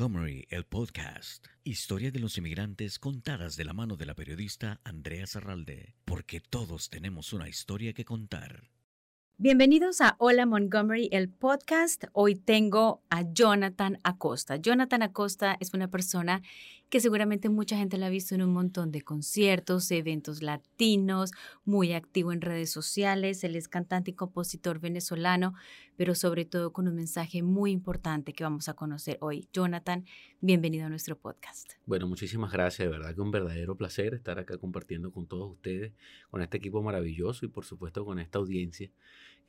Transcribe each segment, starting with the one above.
Montgomery, el podcast. Historia de los inmigrantes contadas de la mano de la periodista Andrea Zarralde, porque todos tenemos una historia que contar. Bienvenidos a Hola Montgomery, el podcast. Hoy tengo a Jonathan Acosta. Jonathan Acosta es una persona que seguramente mucha gente la ha visto en un montón de conciertos, eventos latinos, muy activo en redes sociales. Él es cantante y compositor venezolano, pero sobre todo con un mensaje muy importante que vamos a conocer hoy. Jonathan, bienvenido a nuestro podcast. Bueno, muchísimas gracias. De verdad que un verdadero placer estar acá compartiendo con todos ustedes, con este equipo maravilloso y por supuesto con esta audiencia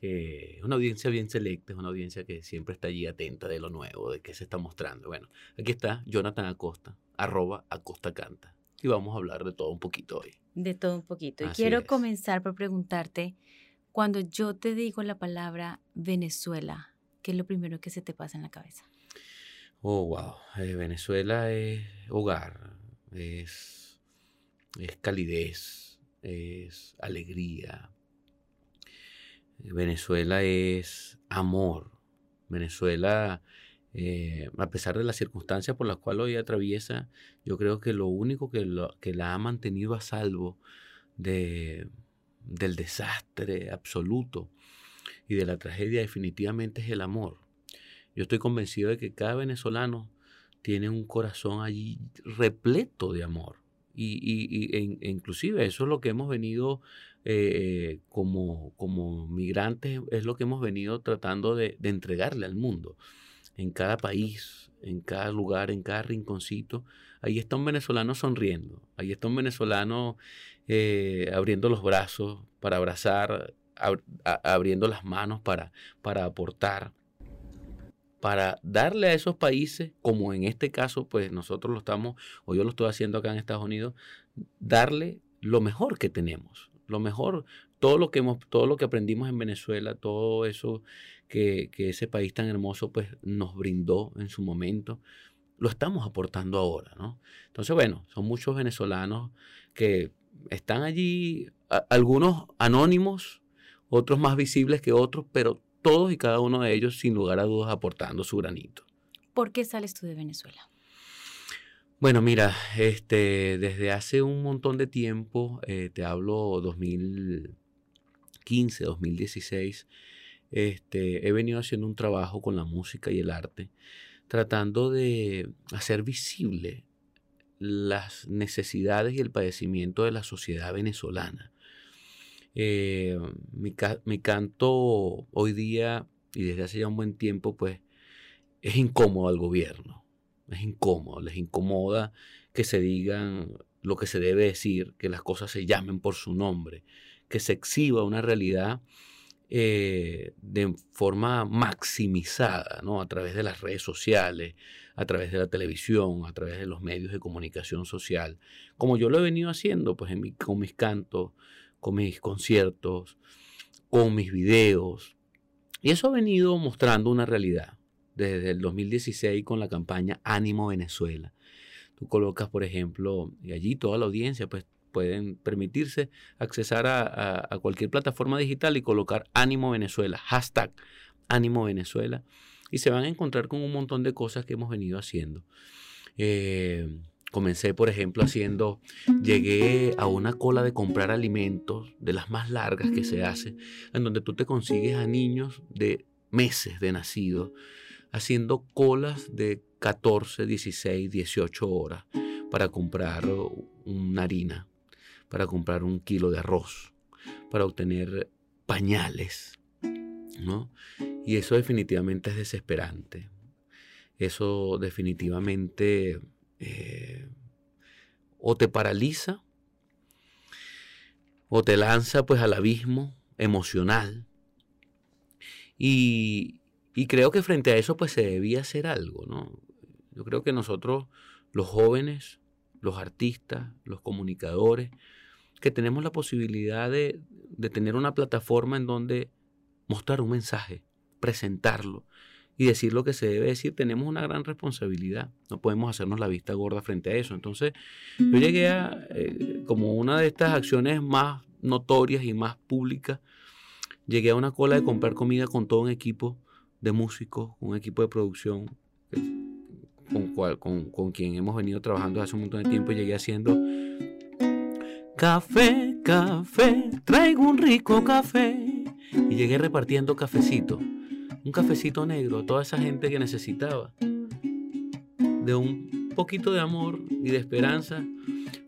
es una audiencia bien selecta, es una audiencia que siempre está allí atenta de lo nuevo, de qué se está mostrando. Bueno, aquí está Jonathan Acosta, arroba Acosta Canta. Y vamos a hablar de todo un poquito hoy. De todo un poquito. Y quiero comenzar por preguntarte, cuando yo te digo la palabra Venezuela, ¿qué es lo primero que se te pasa en la cabeza? Oh, wow. Eh, Venezuela es hogar, es, es calidez, es alegría, Venezuela es amor. Venezuela, eh, a pesar de las circunstancias por las cuales hoy atraviesa, yo creo que lo único que, que la ha mantenido a salvo de, del desastre absoluto y de la tragedia definitivamente es el amor. Yo estoy convencido de que cada venezolano tiene un corazón allí repleto de amor. Y, y, e, e inclusive eso es lo que hemos venido eh, como, como migrantes, es lo que hemos venido tratando de, entregarle al mundo. En cada país, en cada lugar, en cada rinconcito, ahí está un venezolano sonriendo, ahí está un venezolano eh, abriendo los brazos para abrazar, abriendo las manos para, para aportar para darle a esos países, como en este caso, pues nosotros lo estamos, o yo lo estoy haciendo acá en Estados Unidos, darle lo mejor que tenemos, lo mejor, todo lo que hemos, todo lo que aprendimos en Venezuela, todo eso que, que ese país tan hermoso, pues nos brindó en su momento, lo estamos aportando ahora, ¿no? Entonces, bueno, son muchos venezolanos que están allí, algunos anónimos, otros más visibles que otros, pero todos y cada uno de ellos, sin lugar a dudas, aportando su granito. ¿Por qué sales tú de Venezuela? Bueno, mira, este, desde hace un montón de tiempo, eh, te hablo 2015, 2016, este, he venido haciendo un trabajo con la música y el arte, tratando de hacer visible las necesidades y el padecimiento de la sociedad venezolana. Eh, mi, mi, canto hoy día y desde hace ya un buen tiempo, pues es incómodo al gobierno. Es incómodo, les incomoda que se digan lo que se debe decir, que las cosas se llamen por su nombre, que se exhiba una realidad eh, de forma maximizada, ¿no? A través de las redes sociales, a través de la televisión, a través de los medios de comunicación social, como yo lo he venido haciendo, pues en con mis cantos, con mis conciertos, con mis videos. Y eso ha venido mostrando una realidad desde el 2016 con la campaña Ánimo Venezuela. Tú colocas, por ejemplo, y allí toda la audiencia pues pueden permitirse accesar a, cualquier plataforma digital y colocar Ánimo Venezuela, hashtag Ánimo Venezuela, y se van a encontrar con un montón de cosas que hemos venido haciendo. Eh, Comencé, por ejemplo, haciendo, llegué a una cola de comprar alimentos, de las más largas que se hace, en donde tú te consigues a niños de meses de nacido, haciendo colas de 14, 16, 18 horas para comprar una harina, para comprar un kilo de arroz, para obtener pañales, ¿no? Y eso definitivamente es desesperante. Eso definitivamente eh, o te paraliza o te lanza pues al abismo emocional. Y, creo que frente a eso pues se debía hacer algo, ¿no? Yo creo que nosotros, los jóvenes, los artistas, los comunicadores, que tenemos la posibilidad de, tener una plataforma en donde mostrar un mensaje, presentarlo, y decir lo que se debe decir, tenemos una gran responsabilidad. No podemos hacernos la vista gorda frente a eso. Entonces, yo llegué a, eh, como una de estas acciones más notorias y más públicas, llegué a una cola de comprar comida con todo un equipo de músicos, un equipo de producción, que con, cual, con, con quien hemos venido trabajando hace un montón de tiempo, llegué haciendo café, café, traigo un rico café. Y llegué repartiendo cafecito, un cafecito negro a toda esa gente que necesitaba de un poquito de amor y de esperanza.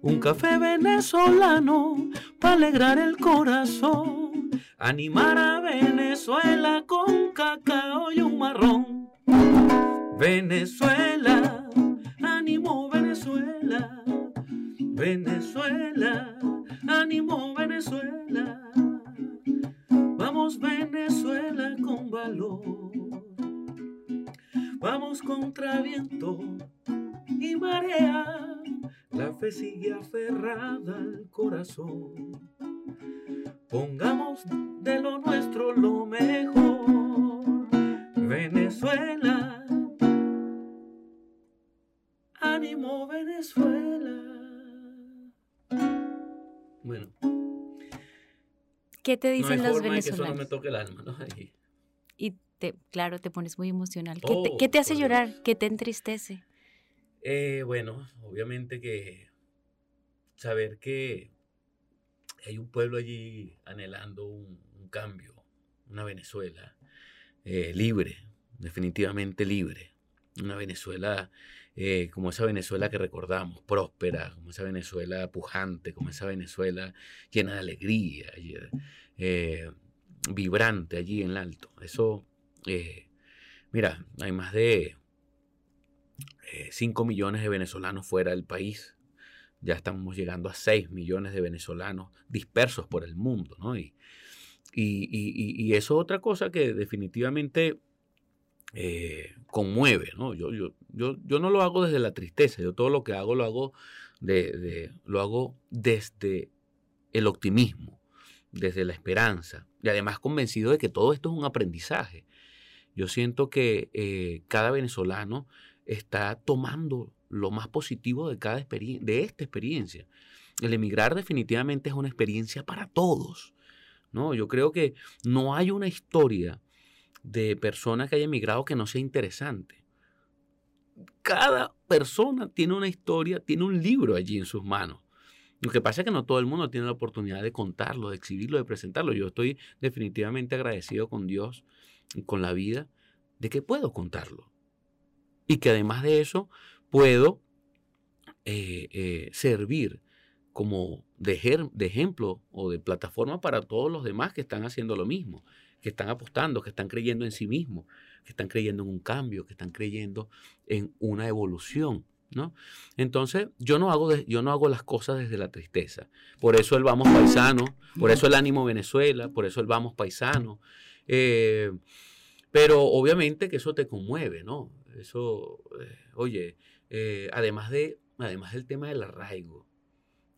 Un café venezolano para alegrar el corazón, animar a Venezuela con cacao y un marrón. Venezuela, ánimo Venezuela, Venezuela, ánimo Venezuela. Vamos Venezuela con valor. Vamos contra viento y marea. La fe sigue aferrada al corazón. Pongamos de lo nuestro lo mejor. Venezuela. Ánimo Venezuela. Bueno. ¿Qué te dicen no hay los forma de que eso venezolanos? no me toque el alma, ¿no? Ahí. Y te, claro, te pones muy emocional. ¿Qué, te, Oh, qué te hace por llorar? Dios. ¿Qué te entristece? Eh, bueno, obviamente que saber que hay un pueblo allí anhelando un, un cambio, una Venezuela eh, libre, definitivamente libre, una Venezuela eh, como esa Venezuela que recordamos, próspera, como esa Venezuela pujante, como esa Venezuela llena de alegría, eh, vibrante allí en el alto. Eso, eh, mira, hay más de 5 millones de venezolanos fuera del país. Ya estamos llegando a 6 millones de venezolanos dispersos por el mundo, ¿no? Y, y- y- y eso es otra cosa que definitivamente eh, conmueve, ¿no? Yo, yo, yo, yo no lo hago desde la tristeza, yo todo lo que hago lo hago, de, lo hago desde el optimismo, desde la esperanza, y además convencido de que todo esto es un aprendizaje. Yo siento que eh, cada venezolano está tomando lo más positivo de, cada de esta experiencia. El emigrar definitivamente es una experiencia para todos. ¿no? Yo creo que no hay una historia de persona que haya emigrado que no sea interesante. Cada persona tiene una historia, tiene un libro allí en sus manos. Lo que pasa es que no todo el mundo tiene la oportunidad de contarlo, de exhibirlo, de presentarlo. Yo estoy definitivamente agradecido con Dios con la vida de que puedo contarlo. Y que además de eso puedo eh, eh, servir como de, de ejemplo o de plataforma para todos los demás que están haciendo lo mismo, que están apostando, que están creyendo en sí mismos, que están creyendo en un cambio, que están creyendo en una evolución. ¿no? Entonces, yo no, hago yo no hago las cosas desde la tristeza. Por eso el vamos paisano, por eso el ánimo Venezuela, por eso el vamos paisano. Eh, pero obviamente que eso te conmueve, ¿no? Eso, eh, oye, eh, además, de, además del tema del arraigo,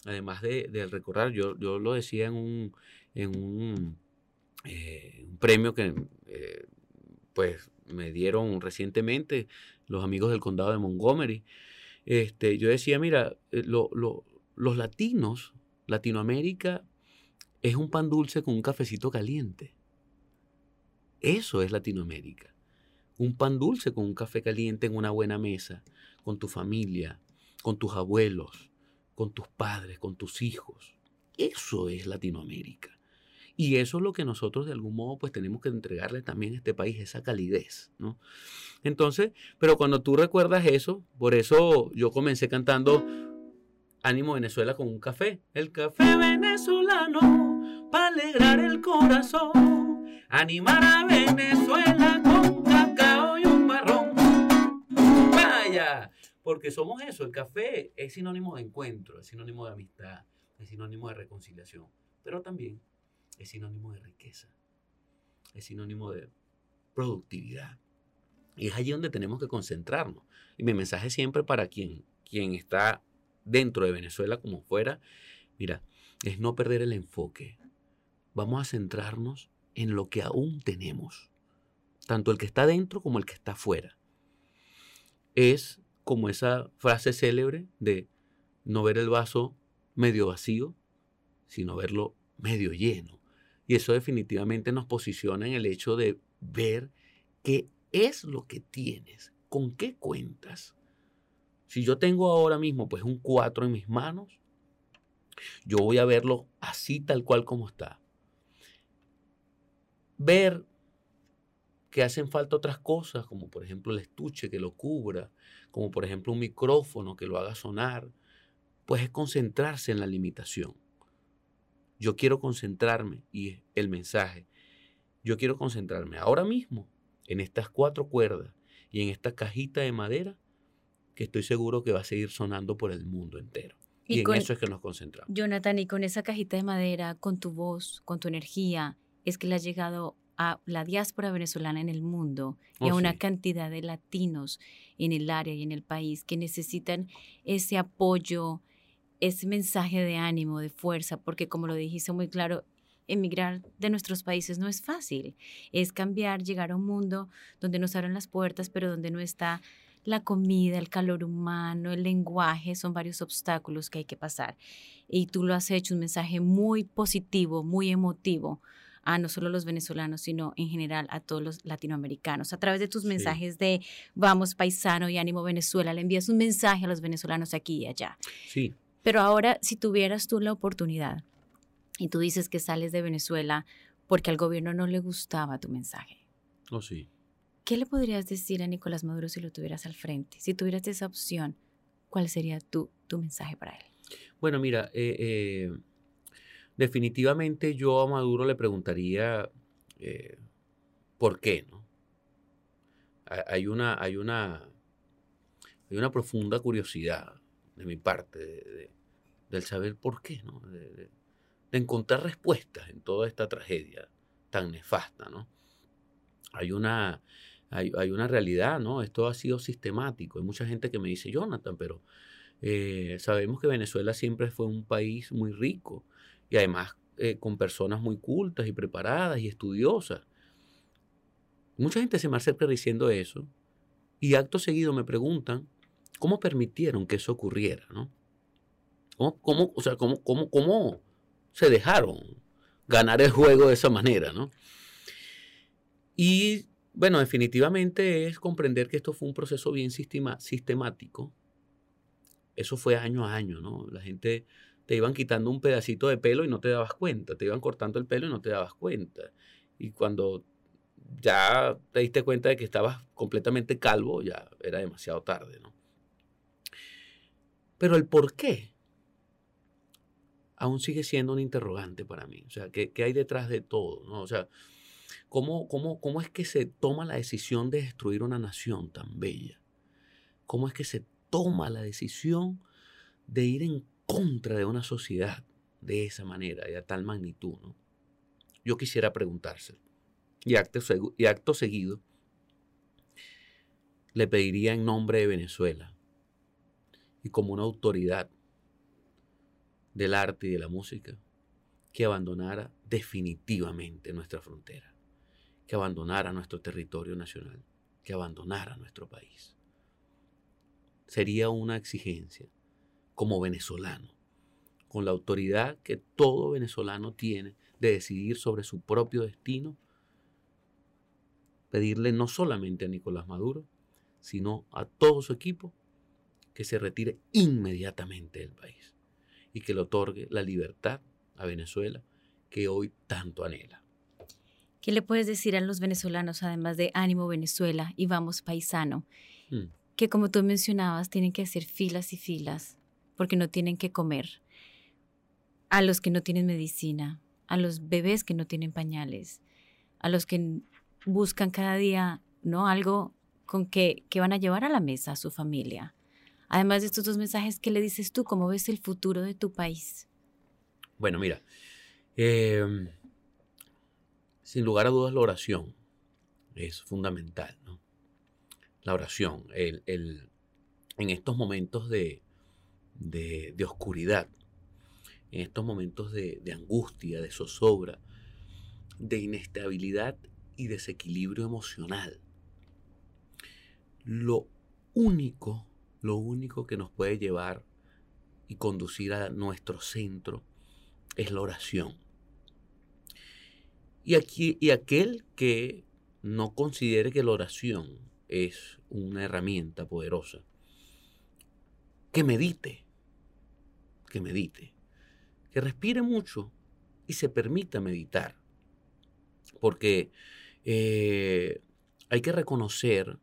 además de, del recordar, yo, yo lo decía en un, en un, eh, premio que eh, pues me dieron recientemente los amigos del condado de Montgomery. Este, yo decía, mira, eh, lo- lo- los latinos, Latinoamérica, es un pan dulce con un cafecito caliente. Eso es Latinoamérica. Un pan dulce con un café caliente en una buena mesa, con tu familia, con tus abuelos, con tus padres, con tus hijos. Eso es Latinoamérica. Y eso es lo que nosotros de algún modo pues tenemos que entregarle también a este país, esa calidez, ¿no? Entonces, pero cuando tú recuerdas eso, por eso yo comencé cantando Ánimo Venezuela con un café. El café venezolano para alegrar el corazón. Animar a Venezuela porque somos eso. El café es sinónimo de encuentro, es sinónimo de amistad, es sinónimo de reconciliación, pero también es sinónimo de riqueza, es sinónimo de productividad. Y es allí donde tenemos que concentrarnos. Y mi mensaje siempre para quien, quien está dentro de Venezuela como fuera, mira, es no perder el enfoque. Vamos a centrarnos en lo que aún tenemos, tanto el que está dentro como el que está fuera. Es como esa frase célebre de no ver el vaso medio vacío, sino verlo medio lleno. Y eso definitivamente nos posiciona en el hecho de ver qué es lo que tienes, con qué cuentas, Si yo tengo ahora mismo pues un 4 en mis manos, yo voy a verlo así tal cual como está. Ver que hacen falta otras cosas, como por ejemplo el estuche que lo cubra, como por ejemplo un micrófono que lo haga sonar, pues es concentrarse en la limitación. Yo quiero concentrarme y el mensaje. Yo quiero concentrarme ahora mismo en estas cuatro cuerdas y en esta cajita de madera que estoy seguro que va a seguir sonando por el mundo entero. Y, en eso es que nos concentramos. Jonathan, y con esa cajita de madera, con tu voz, con tu energía, es que le ha llegado a la diáspora venezolana en el mundo y a oh, una cantidad de latinos en el área y en el país que necesitan ese apoyo, ese mensaje de ánimo, de fuerza, porque como lo dijiste muy claro, emigrar de nuestros países no es fácil. Es cambiar, llegar a un mundo donde nos abren las puertas, pero donde no está la comida, el calor humano, el lenguaje, son varios obstáculos que hay que pasar. Y tú lo has hecho un mensaje muy positivo, muy emotivo a no solo los venezolanos, sino en general a todos los latinoamericanos. A través de tus mensajes de vamos paisano y ánimo Venezuela, le envías un mensaje a los venezolanos aquí y allá. Sí. Pero ahora, si tuvieras tú la oportunidad y tú dices que sales de Venezuela porque al gobierno no le gustaba tu mensaje. Oh, sí. ¿Qué le podrías decir a Nicolás Maduro si lo tuvieras al frente? Si tuvieras esa opción, ¿cuál sería tu, tu mensaje para él? Bueno, mira, eh, eh, definitivamente yo a Maduro le preguntaría eh, por qué, ¿no? Hay una, hay una, hay una profunda curiosidad de mi parte de, del saber por qué, ¿no? De, encontrar respuestas en toda esta tragedia tan nefasta, ¿no? Hay una, hay, una realidad, ¿no? Esto ha sido sistemático. Hay mucha gente que me dice, Jonathan, pero eh, sabemos que Venezuela siempre fue un país muy rico y además eh, con personas muy cultas y preparadas y estudiosas. Mucha gente se me acerca diciendo eso y acto seguido me preguntan cómo permitieron que eso ocurriera, ¿no? ¿Cómo, o sea, cómo, cómo, cómo se dejaron ganar el juego de esa manera, ¿no? Y bueno, definitivamente es comprender que esto fue un proceso bien sistemático. Eso fue año a año, ¿no? La gente te iban quitando un pedacito de pelo y no te dabas cuenta, te iban cortando el pelo y no te dabas cuenta. Y cuando ya te diste cuenta de que estabas completamente calvo, ya era demasiado tarde, ¿no? Pero el por qué aún sigue siendo un interrogante para mí. O sea, ¿qué, hay detrás de todo? ¿no? O sea, ¿cómo, cómo, ¿cómo es que se toma la decisión de destruir una nación tan bella? ¿Cómo es que se toma la decisión de ir en contra de una sociedad de esa manera y a tal magnitud. ¿no? Yo quisiera preguntárselo. Y acto, y acto seguido, le pediría en nombre de Venezuela y como una autoridad del arte y de la música que abandonara definitivamente nuestra frontera, que abandonara nuestro territorio nacional, que abandonara nuestro país. Sería una exigencia como venezolano, con la autoridad que todo venezolano tiene de decidir sobre su propio destino, pedirle no solamente a Nicolás Maduro, sino a todo su equipo que se retire inmediatamente del país y que le otorgue la libertad a Venezuela que hoy tanto anhela. ¿Qué le puedes decir a los venezolanos, además de ánimo Venezuela y vamos paisano? Hmm. Que como tú mencionabas, tienen que hacer filas y filas porque no tienen que comer, a los que no tienen medicina, a los bebés que no tienen pañales, a los que buscan cada día ¿no? algo con que, que van a llevar a la mesa a su familia. Además de estos dos mensajes, ¿qué le dices tú? ¿Cómo ves el futuro de tu país? Bueno, mira, em, sin lugar a dudas la oración es fundamental, ¿no? La oración, el, el, en estos momentos de, de, oscuridad, en estos momentos de, de angustia, de zozobra, de inestabilidad y desequilibrio emocional. Lo único, lo único que nos puede llevar y conducir a nuestro centro es la oración. Y, aquí, y aquel que no considere que la oración es una herramienta poderosa, que medite, que medite, que respire mucho y se permita meditar. Porque eh, hay que reconocer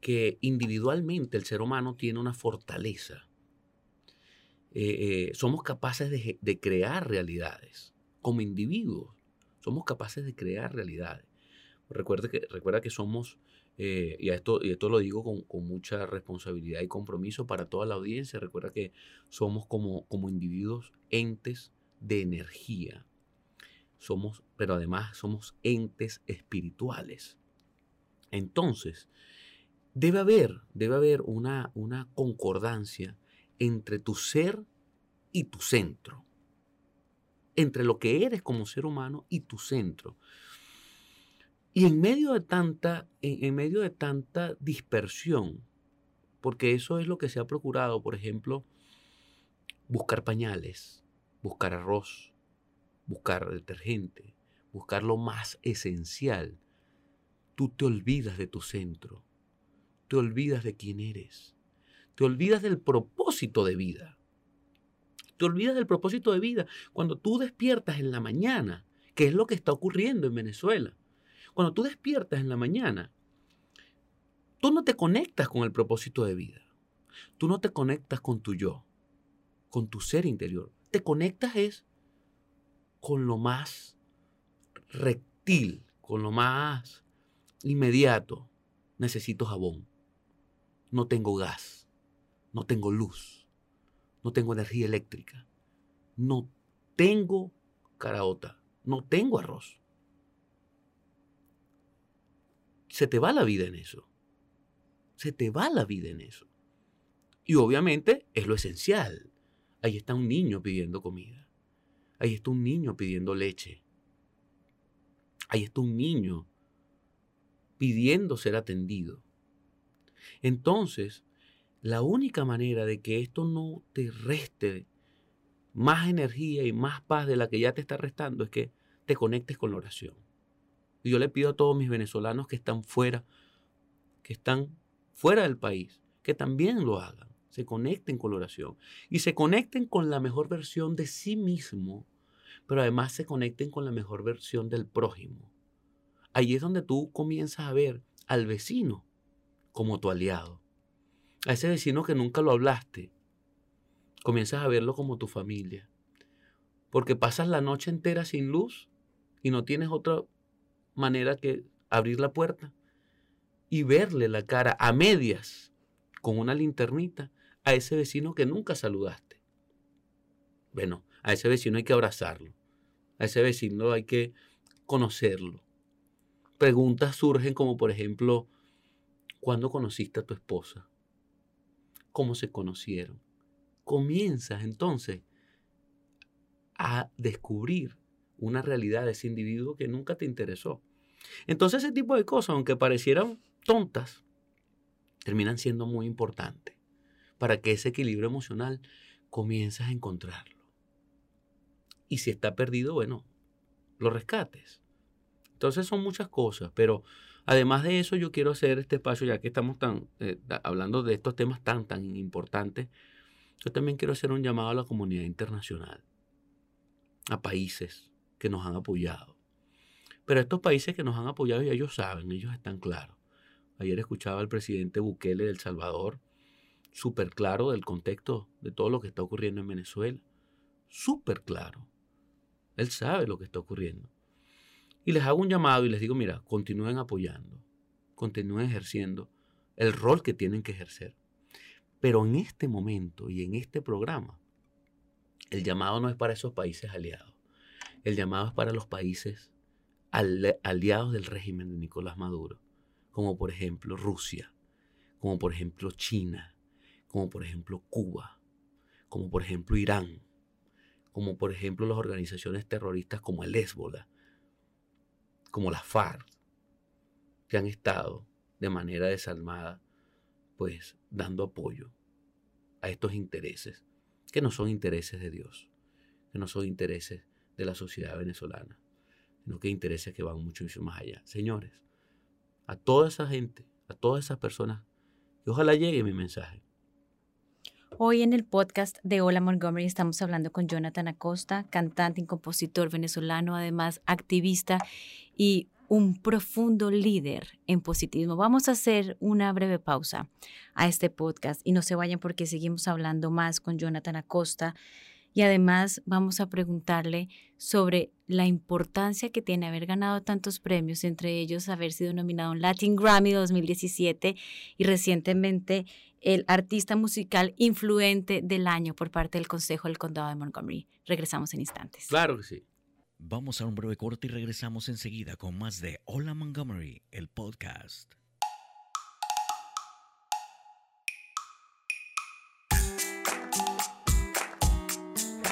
que individualmente el ser humano tiene una fortaleza. Eh, eh, somos capaces de, crear realidades como individuos. Somos capaces de crear realidades. Recuerda que, recuerda que somos, eh, y, esto, y esto lo digo con, mucha responsabilidad y compromiso para toda la audiencia, recuerda que somos como, como individuos entes de energía. Somos, pero además somos entes espirituales. Entonces, debe haber, debe haber una, una concordancia entre tu ser y tu centro. Entre lo que eres como ser humano y tu centro. Y en medio de tanta, en, medio de tanta dispersión, porque eso es lo que se ha procurado, por ejemplo, buscar pañales, buscar arroz, buscar detergente, buscar lo más esencial. Tú te olvidas de tu centro, te olvidas de quién eres, te olvidas del propósito de vida. Te olvidas del propósito de vida cuando tú despiertas en la mañana, que es lo que está ocurriendo en Venezuela. Cuando tú despiertas en la mañana, tú no te conectas con el propósito de vida. Tú no te conectas con tu yo, con tu ser interior. Te conectas es con lo más rectil, con lo más inmediato. Necesito jabón. No tengo gas. No tengo luz. No tengo energía eléctrica. No tengo caraota. No tengo arroz. Se te va la vida en eso. Se te va la vida en eso. Y obviamente es lo esencial. Ahí está un niño pidiendo comida. Ahí está un niño pidiendo leche. Ahí está un niño pidiendo ser atendido. Entonces, la única manera de que esto no te reste más energía y más paz de la que ya te está restando es que te conectes con la oración. Y yo le pido a todos mis venezolanos que están fuera, que están fuera del país, que también lo hagan, se conecten con la oración y se conecten con la mejor versión de sí mismo, pero además se conecten con la mejor versión del prójimo. Ahí es donde tú comienzas a ver al vecino como tu aliado. A ese vecino que nunca lo hablaste, comienzas a verlo como tu familia. Porque pasas la noche entera sin luz y no tienes otra manera que abrir la puerta y verle la cara a medias con una linternita a ese vecino que nunca saludaste. Bueno, a ese vecino hay que abrazarlo, a ese vecino hay que conocerlo. Preguntas surgen como por ejemplo, ¿cuándo conociste a tu esposa? ¿Cómo se conocieron? Comienzas entonces a descubrir una realidad de ese individuo que nunca te interesó. Entonces ese tipo de cosas, aunque parecieran tontas, terminan siendo muy importantes para que ese equilibrio emocional comiences a encontrarlo. Y si está perdido, bueno, lo rescates. Entonces son muchas cosas, pero además de eso yo quiero hacer este espacio, ya que estamos tan, eh, hablando de estos temas tan, tan importantes, yo también quiero hacer un llamado a la comunidad internacional, a países que nos han apoyado, pero estos países que nos han apoyado ya ellos saben, ellos están claros. Ayer escuchaba al presidente Bukele del Salvador, súper claro del contexto de todo lo que está ocurriendo en Venezuela. Súper claro. Él sabe lo que está ocurriendo. Y les hago un llamado y les digo, mira, continúen apoyando, continúen ejerciendo el rol que tienen que ejercer. Pero en este momento y en este programa, el llamado no es para esos países aliados. El llamado es para los países aliados del régimen de Nicolás Maduro, como por ejemplo Rusia, como por ejemplo China, como por ejemplo Cuba, como por ejemplo Irán, como por ejemplo las organizaciones terroristas como el Hezbollah, como la FARC, que han estado de manera desalmada, pues dando apoyo a estos intereses, que no son intereses de Dios, que no son intereses de la sociedad venezolana sino que intereses que van muchísimo más allá. Señores, a toda esa gente, a todas esas personas, que ojalá llegue mi mensaje. Hoy en el podcast de Hola Montgomery estamos hablando con Jonathan Acosta, cantante y compositor venezolano, además activista y un profundo líder en positivismo. Vamos a hacer una breve pausa a este podcast y no se vayan porque seguimos hablando más con Jonathan Acosta y además vamos a preguntarle sobre la importancia que tiene haber ganado tantos premios, entre ellos haber sido nominado en Latin Grammy 2017 y recientemente el artista musical influente del año por parte del Consejo del Condado de Montgomery. Regresamos en instantes. Claro que sí. Vamos a un breve corte y regresamos enseguida con más de Hola Montgomery, el podcast.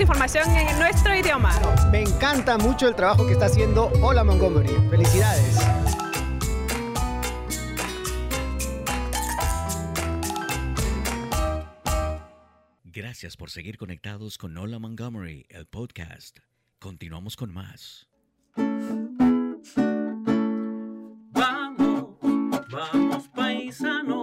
información en nuestro idioma. Me encanta mucho el trabajo que está haciendo Hola Montgomery. Felicidades. Gracias por seguir conectados con Hola Montgomery, el podcast. Continuamos con más. Vamos, vamos paisano,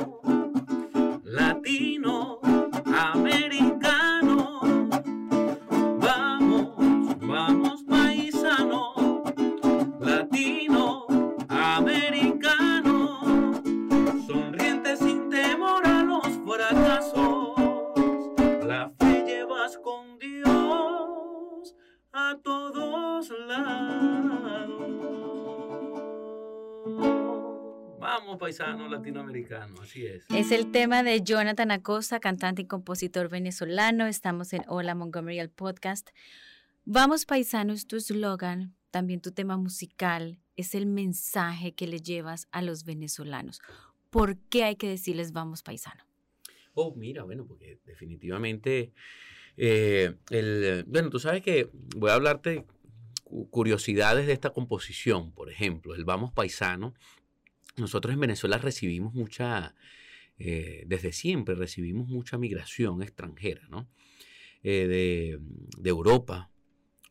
paisano latinoamericano, así es. Es el tema de Jonathan Acosta, cantante y compositor venezolano. Estamos en Hola Montgomery, el podcast. Vamos, paisano, es tu eslogan, también tu tema musical, es el mensaje que le llevas a los venezolanos. ¿Por qué hay que decirles vamos, paisano? Oh, mira, bueno, porque definitivamente, eh, el, bueno, tú sabes que voy a hablarte cu- curiosidades de esta composición, por ejemplo, el Vamos Paisano. Nosotros en Venezuela recibimos mucha, eh, desde siempre recibimos mucha migración extranjera, ¿no? Eh, de, Europa,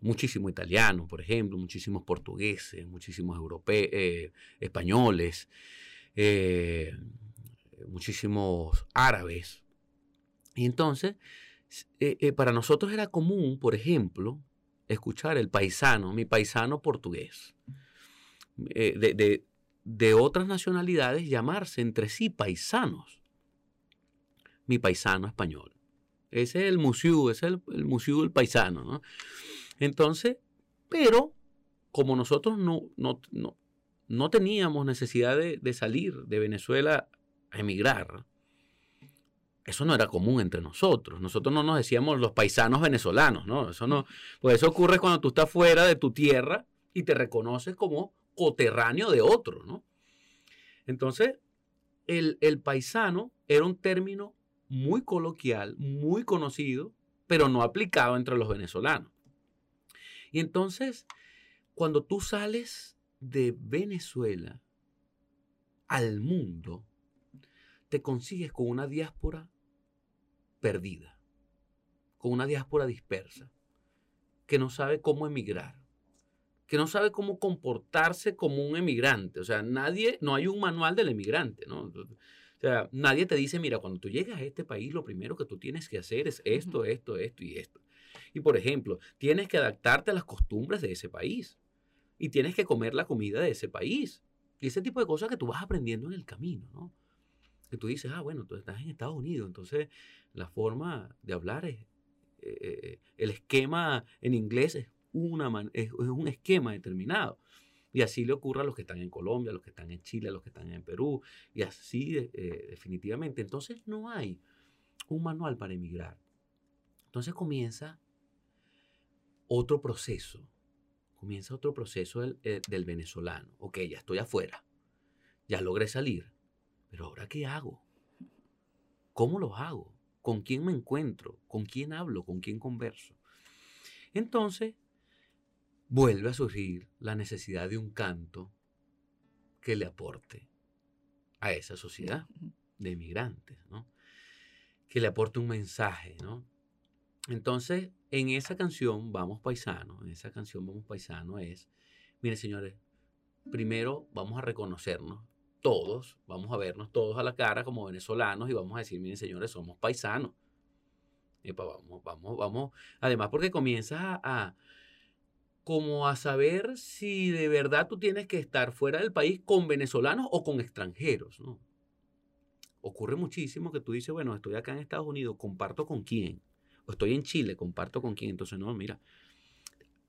muchísimo italiano, por ejemplo, muchísimos portugueses, muchísimos europeos, españoles, eh, muchísimos árabes. Y entonces, para nosotros era común, por ejemplo, escuchar el paisano, mi paisano portugués, de- de otras nacionalidades llamarse entre sí paisanos, mi paisano español. Ese es el museo, ese es el, el museo del paisano, ¿no? Entonces, pero como nosotros no, no, no, no teníamos necesidad de, de salir de Venezuela a emigrar, eso no era común entre nosotros. Nosotros no nos decíamos los paisanos venezolanos, ¿no? Eso no, pues eso ocurre cuando tú estás fuera de tu tierra y te reconoces como coterráneo de otro, ¿no? Entonces, el, el paisano era un término muy coloquial, muy conocido, pero no aplicado entre los venezolanos. Y entonces, cuando tú sales de Venezuela al mundo, te consigues con una diáspora perdida, con una diáspora dispersa, que no sabe cómo emigrar, que no sabe cómo comportarse como un emigrante. O sea, nadie, no hay un manual del emigrante, ¿no? O sea, nadie te dice, mira, cuando tú llegas a este país, lo primero que tú tienes que hacer es esto, esto, esto y esto. Y por ejemplo, tienes que adaptarte a las costumbres de ese país. Y tienes que comer la comida de ese país. Y ese tipo de cosas que tú vas aprendiendo en el camino, ¿no? Que tú dices, ah, bueno, tú estás en Estados Unidos, entonces la forma de hablar es, eh, eh, el esquema en inglés es, una es un esquema determinado. Y así le ocurre a los que están en Colombia, a los que están en Chile, a los que están en Perú, y así eh, definitivamente. Entonces no hay un manual para emigrar. Entonces comienza otro proceso, comienza otro proceso del, eh, del venezolano. Ok, ya estoy afuera, ya logré salir, pero ahora ¿qué hago? ¿Cómo lo hago? ¿Con quién me encuentro? ¿Con quién hablo? ¿Con quién converso? Entonces, vuelve a surgir la necesidad de un canto que le aporte a esa sociedad de inmigrantes, ¿no? Que le aporte un mensaje, ¿no? Entonces, en esa canción, Vamos Paisano, en esa canción Vamos Paisano es, miren señores, primero vamos a reconocernos todos, vamos a vernos todos a la cara como venezolanos y vamos a decir, miren señores, somos paisanos. vamos, vamos, vamos. Además, porque comienzas a, a, como a saber si de verdad tú tienes que estar fuera del país con venezolanos o con extranjeros, ¿no? Ocurre muchísimo que tú dices, bueno, estoy acá en Estados Unidos, comparto con quién o estoy en Chile, comparto con quién. Entonces, no, mira,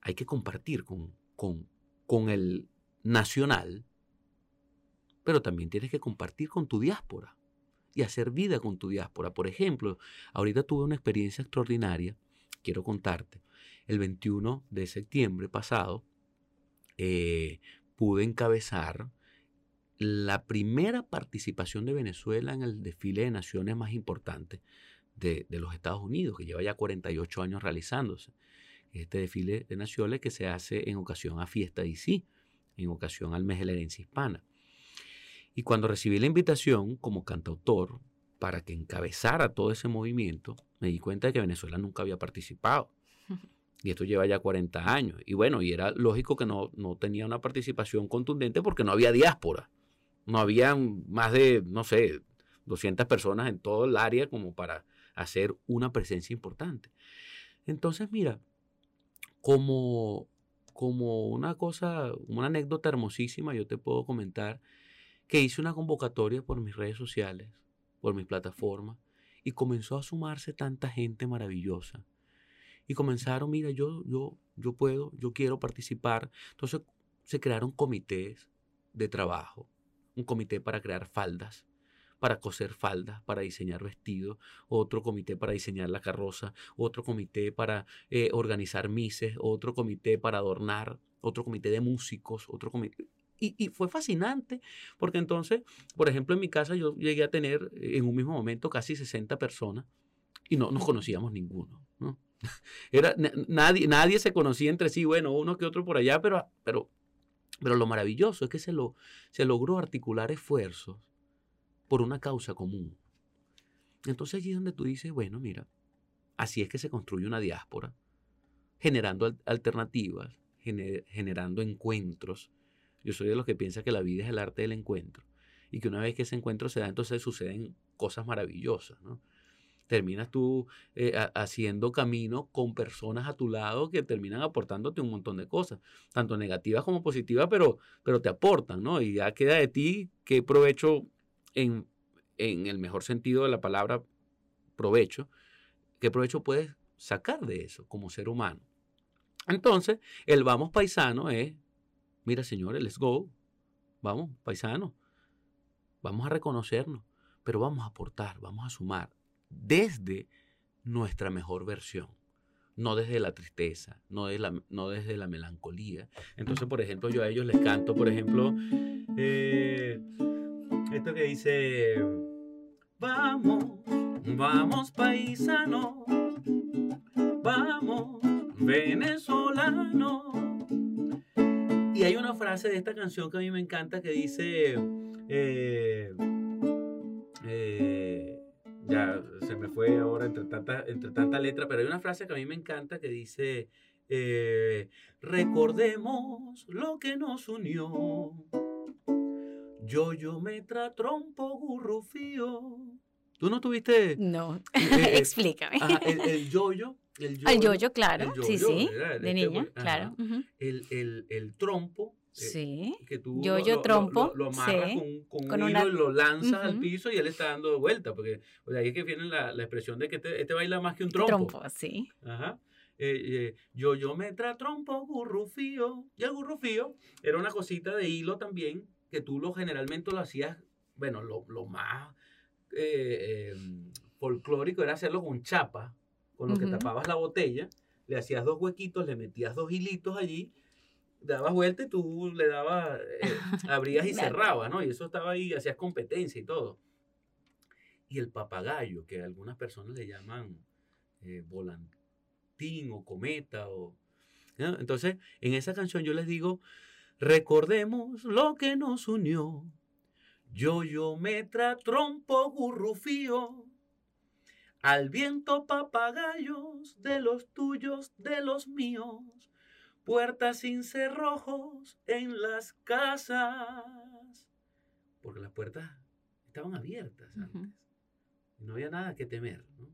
hay que compartir con, con, con el nacional, pero también tienes que compartir con tu diáspora y hacer vida con tu diáspora. Por ejemplo, ahorita tuve una experiencia extraordinaria, quiero contarte. El 21 de septiembre pasado eh, pude encabezar la primera participación de Venezuela en el desfile de naciones más importante de, los Estados Unidos, que lleva ya 48 años realizándose. Este desfile de naciones que se hace en ocasión a Fiesta DC, en ocasión al mes de la herencia hispana. Y cuando recibí la invitación como cantautor para que encabezara todo ese movimiento, me di cuenta de que Venezuela nunca había participado. Y esto lleva ya 40 años. Y bueno, y era lógico que no, no tenía una participación contundente porque no había diáspora. No había más de, no sé, 200 personas en todo el área como para hacer una presencia importante. Entonces, mira, como, como una cosa, una anécdota hermosísima, yo te puedo comentar que hice una convocatoria por mis redes sociales, por mi plataforma, y comenzó a sumarse tanta gente maravillosa. Y comenzaron, mira, yo, yo, yo puedo, yo quiero participar. Entonces se crearon comités de trabajo, un comité para crear faldas, para coser faldas, para diseñar vestidos, otro comité para diseñar la carroza, otro comité para eh, organizar mises, otro comité para adornar, otro comité de músicos, otro comité. Y, fue fascinante, porque entonces, por ejemplo, en mi casa yo llegué a tener eh, en un mismo momento casi 60 personas y no nos conocíamos ninguno. Era, nadie, nadie se conocía entre sí, bueno, uno que otro por allá, pero, pero, pero lo maravilloso es que se, lo, se logró articular esfuerzos por una causa común. Entonces allí es donde tú dices, bueno, mira, así es que se construye una diáspora, generando alternativas, generando encuentros. Yo soy de los que piensa que la vida es el arte del encuentro y que una vez que ese encuentro se da, entonces suceden cosas maravillosas, ¿no? Terminas tú eh, haciendo camino con personas a tu lado que terminan aportándote un montón de cosas, tanto negativas como positivas, pero, pero te aportan, ¿no? Y ya queda de ti qué provecho en, el mejor sentido de la palabra provecho, ¿qué provecho puedes sacar de eso como ser humano? Entonces, el vamos paisano es, mira señores, let's go, vamos paisano, vamos a reconocernos, pero vamos a aportar, vamos a sumar desde nuestra mejor versión, no desde la tristeza, no, desde la, no desde la melancolía. Entonces, por ejemplo, yo a ellos les canto, por ejemplo, eh, esto que dice, vamos, vamos paisano, vamos venezolano. Y hay una frase de esta canción que a mí me encanta que dice, eh, eh, ya se me fue ahora entre tanta, entre tanta letra, pero hay una frase que a mí me encanta que dice, eh, recordemos lo que nos unió yo, yo, metra, trompo, gurrufío. ¿Tú no tuviste? No, eh, eh, explícame. el, el yoyo. El yoyo, el yoyo claro. sí, sí. De este, niña, claro. el, el, el, trompo. Eh, sí. que tú yoyo, lo, trompo. Lo, amarras con, con, un hilo y lo lanzas al piso y él está dando vuelta. Porque pues, ahí es que viene la, la expresión de que este, este, baila más que un trompo. Trompo, sí. Ajá. Eh, yo, yo, metra, trompo, gurrufío. Y el gurrufío era una cosita de hilo también que tú lo generalmente lo hacías, bueno, lo, lo más eh, em, folclórico era hacerlo con chapa, con lo que tapabas la botella, le hacías dos huequitos, le metías dos hilitos allí, dabas vuelta y tú le dabas, eh, abrías y cerrabas, ¿no? Y eso estaba ahí, hacías competencia y todo. y el papagayo, que algunas personas le llaman eh, volantín o cometa. O, Entonces, en esa canción yo les digo, recordemos lo que nos unió. Yo, yo, metra, trompo, gurrufío. Al viento papagayos, de los tuyos, de los míos. Puertas sin cerrojos en las casas. Porque las puertas estaban abiertas antes. No había nada que temer, ¿no?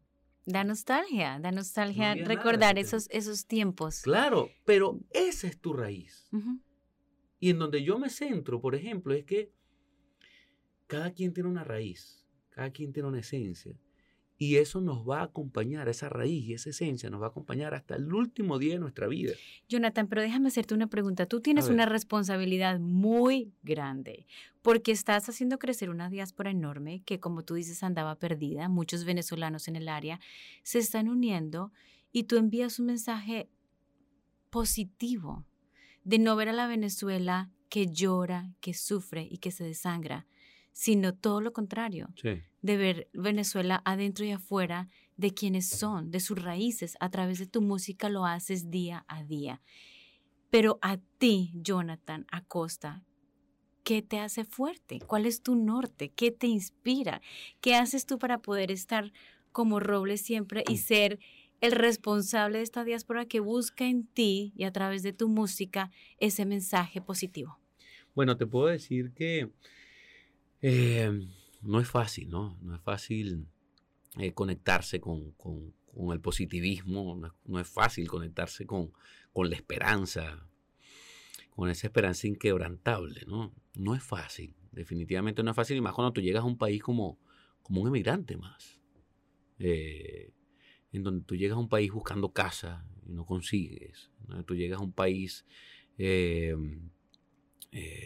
Da nostalgia, da nostalgia recordar esos, esos tiempos. Claro, pero esa es tu raíz. Y en donde yo me centro, por ejemplo, es que cada quien tiene una raíz, cada quien tiene una esencia. Y eso nos va a acompañar, esa raíz y esa esencia nos va a acompañar hasta el último día de nuestra vida. Jonathan, pero déjame hacerte una pregunta. Tú tienes una responsabilidad muy grande porque estás haciendo crecer una diáspora enorme que, como tú dices, andaba perdida. Muchos venezolanos en el área se están uniendo y tú envías un mensaje positivo de no ver a la Venezuela que llora, que sufre y que se desangra, sino todo lo contrario, de ver Venezuela adentro y afuera de quienes son, de sus raíces, a través de tu música lo haces día a día. Pero a ti, Jonathan Acosta, ¿qué te hace fuerte? ¿Cuál es tu norte? ¿Qué te inspira? ¿Qué haces tú para poder estar como roble siempre y ser el responsable de esta diáspora que busca en ti y a través de tu música ese mensaje positivo? Bueno, te puedo decir que eh, no es fácil, ¿no? No es fácil eh, conectarse con, el positivismo, no es, fácil conectarse con, la esperanza, con esa esperanza inquebrantable, ¿no? No es fácil, definitivamente no es fácil, y más cuando tú llegas a un país como, como un emigrante más, eh, en donde tú llegas a un país buscando casa y no consigues, tú llegas a un país eh,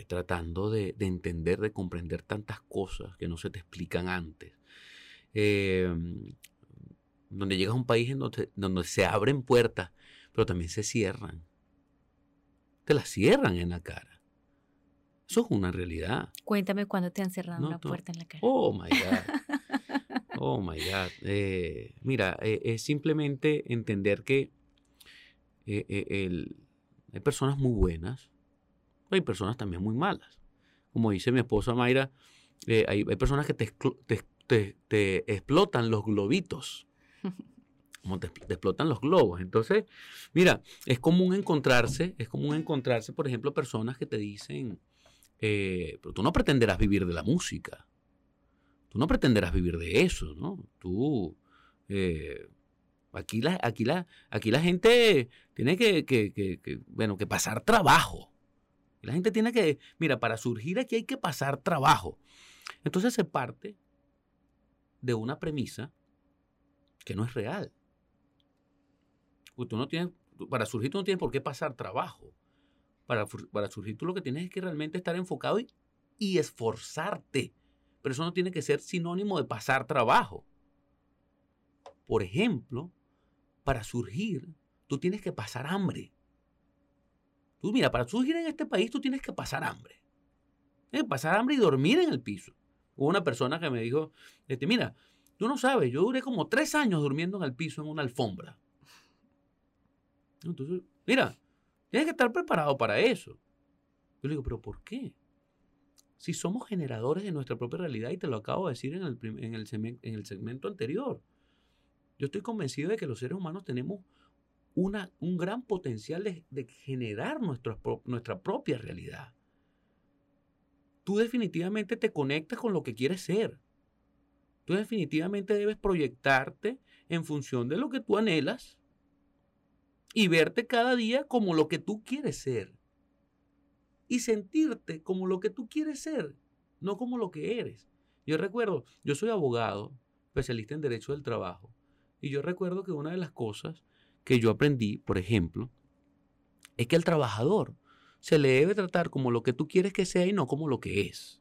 tratando de, entender, de comprender tantas cosas que no se te explican antes. Em, donde llegas a un país en donde, donde se abren puertas, pero también se cierran. Te las cierran en la cara. Eso es una realidad. Cuéntame cuándo te han cerrado una puerta en la cara. Oh, my God. Oh, my God. Eh, mira, eh, es simplemente entender que hay personas muy buenas hay personas también muy malas. Como dice mi esposa Mayra, eh, hay, personas que te, te, explotan los globitos. Como te, explotan los globos. Entonces, mira, es común encontrarse, es común encontrarse, por ejemplo, personas que te dicen, eh, pero tú no pretenderás vivir de la música. Tú no pretenderás vivir de eso, ¿no? Tú, eh, aquí, la, aquí, la, aquí la gente tiene que, bueno, que pasar trabajo. La gente tiene que, mira, para surgir aquí hay que pasar trabajo. Entonces se parte de una premisa que no es real. tú no tienes, para surgir tú no tienes por qué pasar trabajo. Para, para surgir tú lo que tienes es que realmente estar enfocado y, y esforzarte. Pero eso no tiene que ser sinónimo de pasar trabajo. Por ejemplo, para surgir, tú tienes que pasar hambre. Tú, mira, para surgir en este país tú tienes que pasar hambre. Tienes que pasar hambre y dormir en el piso. Hubo una persona que me dijo, este, mira, tú no sabes, yo duré como tres años durmiendo en el piso en una alfombra. Entonces, mira, tienes que estar preparado para eso. Yo le digo, pero ¿por qué? Si somos generadores de nuestra propia realidad, y te lo acabo de decir en el, en el segmento anterior, yo estoy convencido de que los seres humanos tenemos un gran potencial de, generar nuestra, nuestra propia realidad. Tú definitivamente te conectas con lo que quieres ser. Tú definitivamente debes proyectarte en función de lo que tú anhelas y verte cada día como lo que tú quieres ser. Y sentirte como lo que tú quieres ser, no como lo que eres. Yo recuerdo, yo soy abogado, especialista en derecho del trabajo, y yo recuerdo que una de las cosas que yo aprendí, por ejemplo, es que el trabajador se le debe tratar como lo que tú quieres que sea y no como lo que es,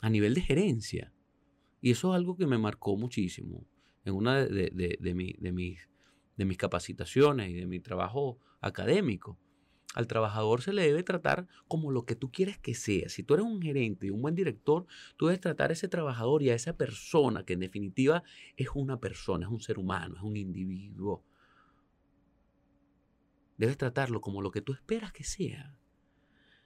a nivel de gerencia. Y eso es algo que me marcó muchísimo en una de, de, mis, de mis capacitaciones y de mi trabajo académico. Al trabajador se le debe tratar como lo que tú quieres que sea. Si tú eres un gerente y un buen director, tú debes tratar a ese trabajador y a esa persona, que en definitiva es una persona, es un ser humano, es un individuo. Debes tratarlo como lo que tú esperas que sea.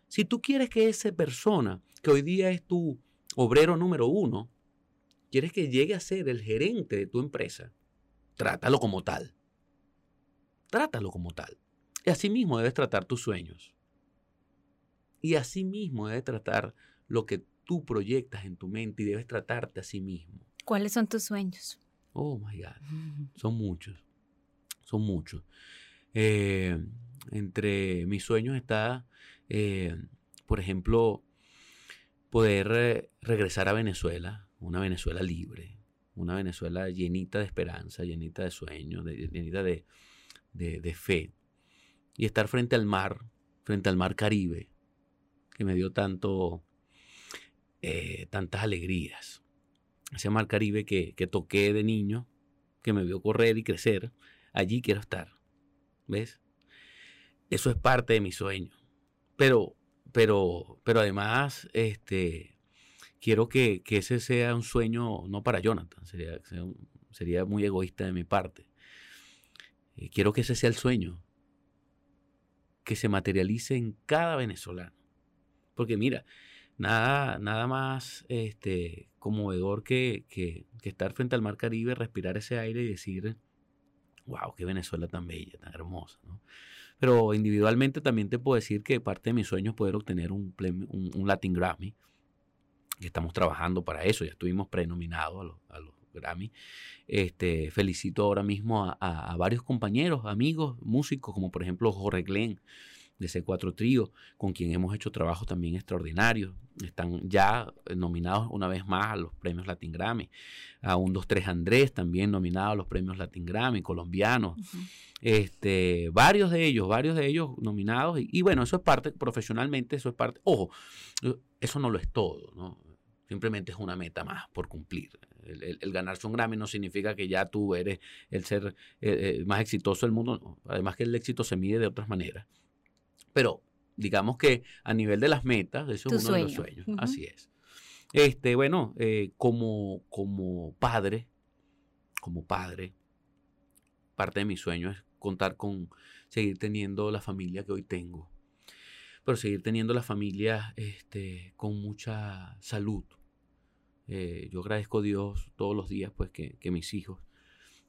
Si tú quieres que esa persona, que hoy día es tu obrero número uno, quieres que llegue a ser el gerente de tu empresa, trátalo como tal. Trátalo como tal. Y así mismo debes tratar tus sueños. Y así mismo debes tratar lo que tú proyectas en tu mente y debes tratarte a sí mismo. ¿Cuáles son tus sueños? Oh, my God. Son muchos. Son muchos. Eh, entre mis sueños está, eh, por ejemplo, poder eh, regresar a Venezuela, una Venezuela libre, una Venezuela llenita de esperanza, llenita de sueños, llenita de, de, fe. Y estar frente al mar, frente al mar Caribe, que me dio tanto, tantas alegrías. Ese mar Caribe que, que toqué de niño, que me vio correr y crecer, allí quiero estar ¿Ves? Eso es parte de mi sueño. Pero, pero, pero además, este, quiero que, ese sea un sueño no para Jonathan, sería, sería muy egoísta de mi parte. Eh, quiero que ese sea el sueño, que se materialice en cada venezolano. Porque mira, nada, nada más este, conmovedor que, que, que estar frente al mar Caribe, respirar ese aire y decir, wow, qué Venezuela tan bella, tan hermosa. ¿no? Pero individualmente también te puedo decir que parte de mis sueños es poder obtener un, un, Latin Grammy, que estamos trabajando para eso, ya estuvimos prenominados a los, Grammy. Este, felicito ahora mismo a, a, varios compañeros, amigos, músicos, como por ejemplo Jorge Glenn, de C4 Trío, con quien hemos hecho trabajos también extraordinarios. Están ya nominados una vez más a los premios Latin Grammy. A un 2-3 Andrés también nominado a los premios Latin Grammy, colombianos. este, varios de ellos, varios de ellos nominados. Y, bueno, eso es parte, profesionalmente, eso es parte. Ojo, eso no lo es todo, ¿no? Simplemente es una meta más por cumplir. El, ganarse un Grammy no significa que ya tú eres el ser eh, eh, más exitoso del mundo. Además que el éxito se mide de otras maneras. Pero digamos que a nivel de las metas, eso es uno de los sueños. Así es. Este, bueno, eh, como, como padre, como padre, parte de mi sueño es contar con seguir teniendo la familia que hoy tengo. Pero seguir teniendo la familia este, con mucha salud. Eh, yo agradezco a Dios todos los días pues que, que mis hijos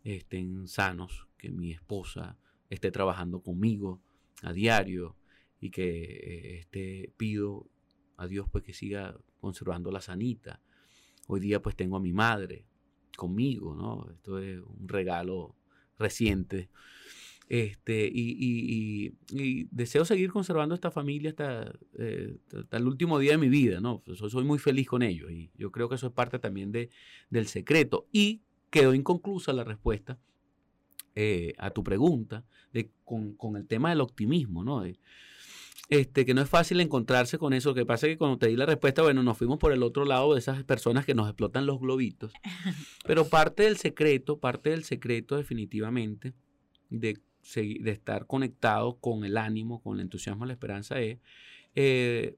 estén sanos, que mi esposa esté trabajando conmigo a diario, y que eh, este, pido a Dios pues que siga conservando la sanita. Hoy día pues tengo a mi madre conmigo, ¿no? Esto es un regalo reciente. Este, y, deseo seguir conservando esta familia hasta, eh, el último día de mi vida, ¿no? Soy, muy feliz con ellos y yo creo que eso es parte también de, del secreto. Y quedó inconclusa la respuesta eh, a tu pregunta de, con, con, el tema del optimismo, ¿no? Este, que no es fácil encontrarse con eso. Lo que pasa es que cuando te di la respuesta, bueno, nos fuimos por el otro lado de esas personas que nos explotan los globitos. Pero parte del secreto, parte del secreto definitivamente de, de estar conectado con el ánimo, con el entusiasmo, la esperanza es eh,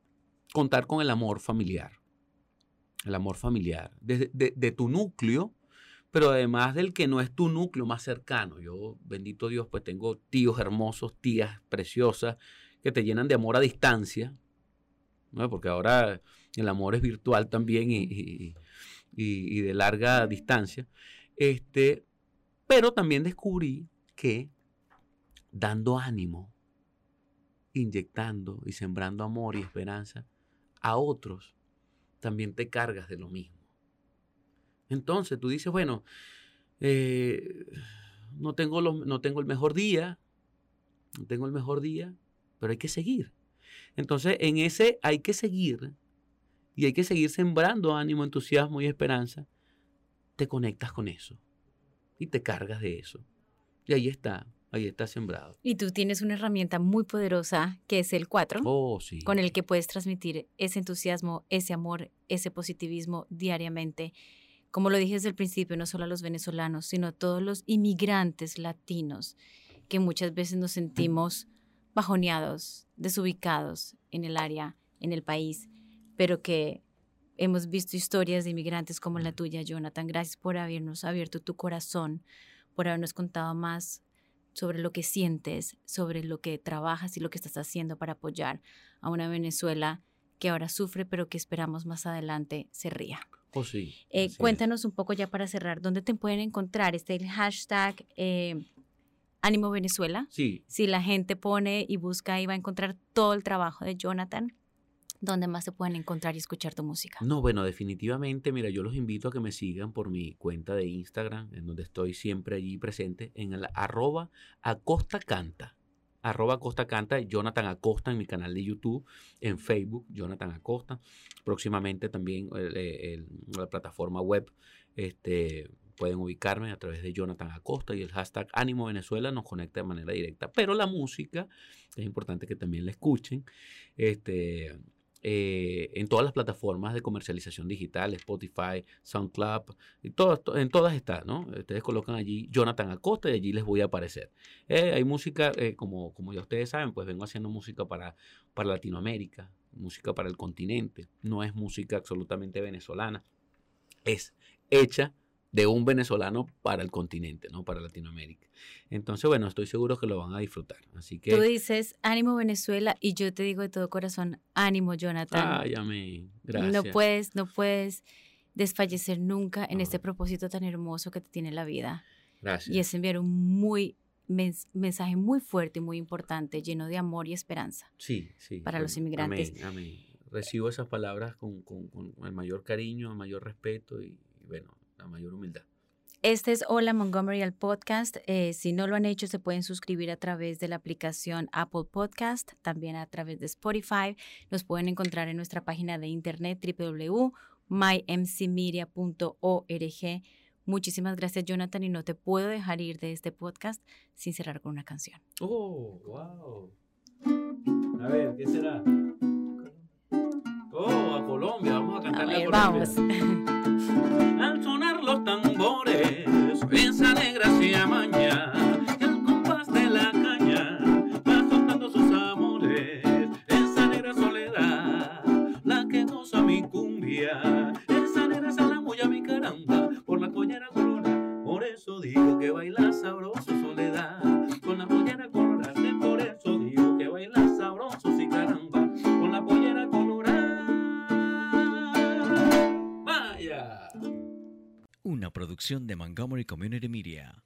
contar con el amor familiar. El amor familiar. De, de tu núcleo, pero además del que no es tu núcleo más cercano. Yo, bendito Dios, pues tengo tíos hermosos, tías preciosas, que te llenan de amor a distancia, porque ahora el amor es virtual también y, de larga distancia. Este, pero también descubrí que dando ánimo, inyectando y sembrando amor y esperanza a otros, también te cargas de lo mismo. Entonces tú dices, bueno, eh, no, tengo no tengo el mejor día, no tengo el mejor día, pero hay que seguir. Entonces, en ese hay que seguir y hay que seguir sembrando ánimo, entusiasmo y esperanza. Te conectas con eso y te cargas de eso. Y ahí está, ahí está sembrado. Y tú tienes una herramienta muy poderosa que es el 4, oh, sí. con el que puedes transmitir ese entusiasmo, ese amor, ese positivismo diariamente. Como lo dije desde el principio, no solo a los venezolanos, sino a todos los inmigrantes latinos que muchas veces nos sentimos bajoneados, desubicados en el área, en el país, pero que hemos visto historias de inmigrantes como la tuya, Jonathan. Gracias por habernos abierto tu corazón, por habernos contado más sobre lo que sientes, sobre lo que trabajas y lo que estás haciendo para apoyar a una Venezuela que ahora sufre, pero que esperamos más adelante se ría. Oh, sí. Eh, cuéntanos un poco ya para cerrar, ¿dónde te pueden encontrar? Este el hashtag eh, Ánimo Venezuela. Sí. Si la gente pone y busca ahí va a encontrar todo el trabajo de Jonathan. ¿Dónde más se pueden encontrar y escuchar tu música? No, bueno, definitivamente, mira, yo los invito a que me sigan por mi cuenta de Instagram, en donde estoy siempre allí presente, en el arroba Acosta Canta. Arroba Acosta Canta, Jonathan Acosta en mi canal de YouTube, en Facebook, Jonathan Acosta. Próximamente también la plataforma web, este, pueden ubicarme a través de Jonathan Acosta y el hashtag Ánimo Venezuela nos conecta de manera directa. Pero la música, es importante que también la escuchen. Este, eh, en todas las plataformas de comercialización digital, Spotify, SoundCloud, en todas está, ¿no? Ustedes colocan allí Jonathan Acosta y allí les voy a aparecer. Eh, hay música, eh, como, como ya ustedes saben, pues vengo haciendo música para, para Latinoamérica, música para el continente, no es música absolutamente venezolana, es hecha de un venezolano para el continente, ¿no? Para Latinoamérica. Entonces, bueno, estoy seguro que lo van a disfrutar. Así que... Tú dices, ánimo Venezuela, y yo te digo de todo corazón, ánimo Jonathan. Ay, amén. Gracias. No puedes, no puedes desfallecer nunca en este propósito tan hermoso que te tiene la vida. Gracias. Y es enviar un muy mensaje muy fuerte y muy importante, lleno de amor y esperanza. Sí, sí. Para los inmigrantes. Amén, amén. Recibo esas palabras con, con, con el mayor cariño, el mayor respeto y, y bueno, mayor humildad. Este es Hola Montgomery al podcast. Eh, si no lo han hecho, se pueden suscribir a través de la aplicación Apple Podcast, también a través de Spotify. Nos pueden encontrar en nuestra página de internet www.mymcmedia.org. Muchísimas gracias, Jonathan, y no te puedo dejar ir de este podcast sin cerrar con una canción. Oh, wow. A ver, ¿qué será? Oh, a Colombia, vamos a cantar a, Vamos. Al sonar los tambores, esa negra se maña, y al compás de la caña va soltando sus amores. Esa negra soledad, la que goza mi cumbia, esa negra se la a mi caramba por la collera colorada. Por eso digo que baila sabroso producción de Montgomery Community Media.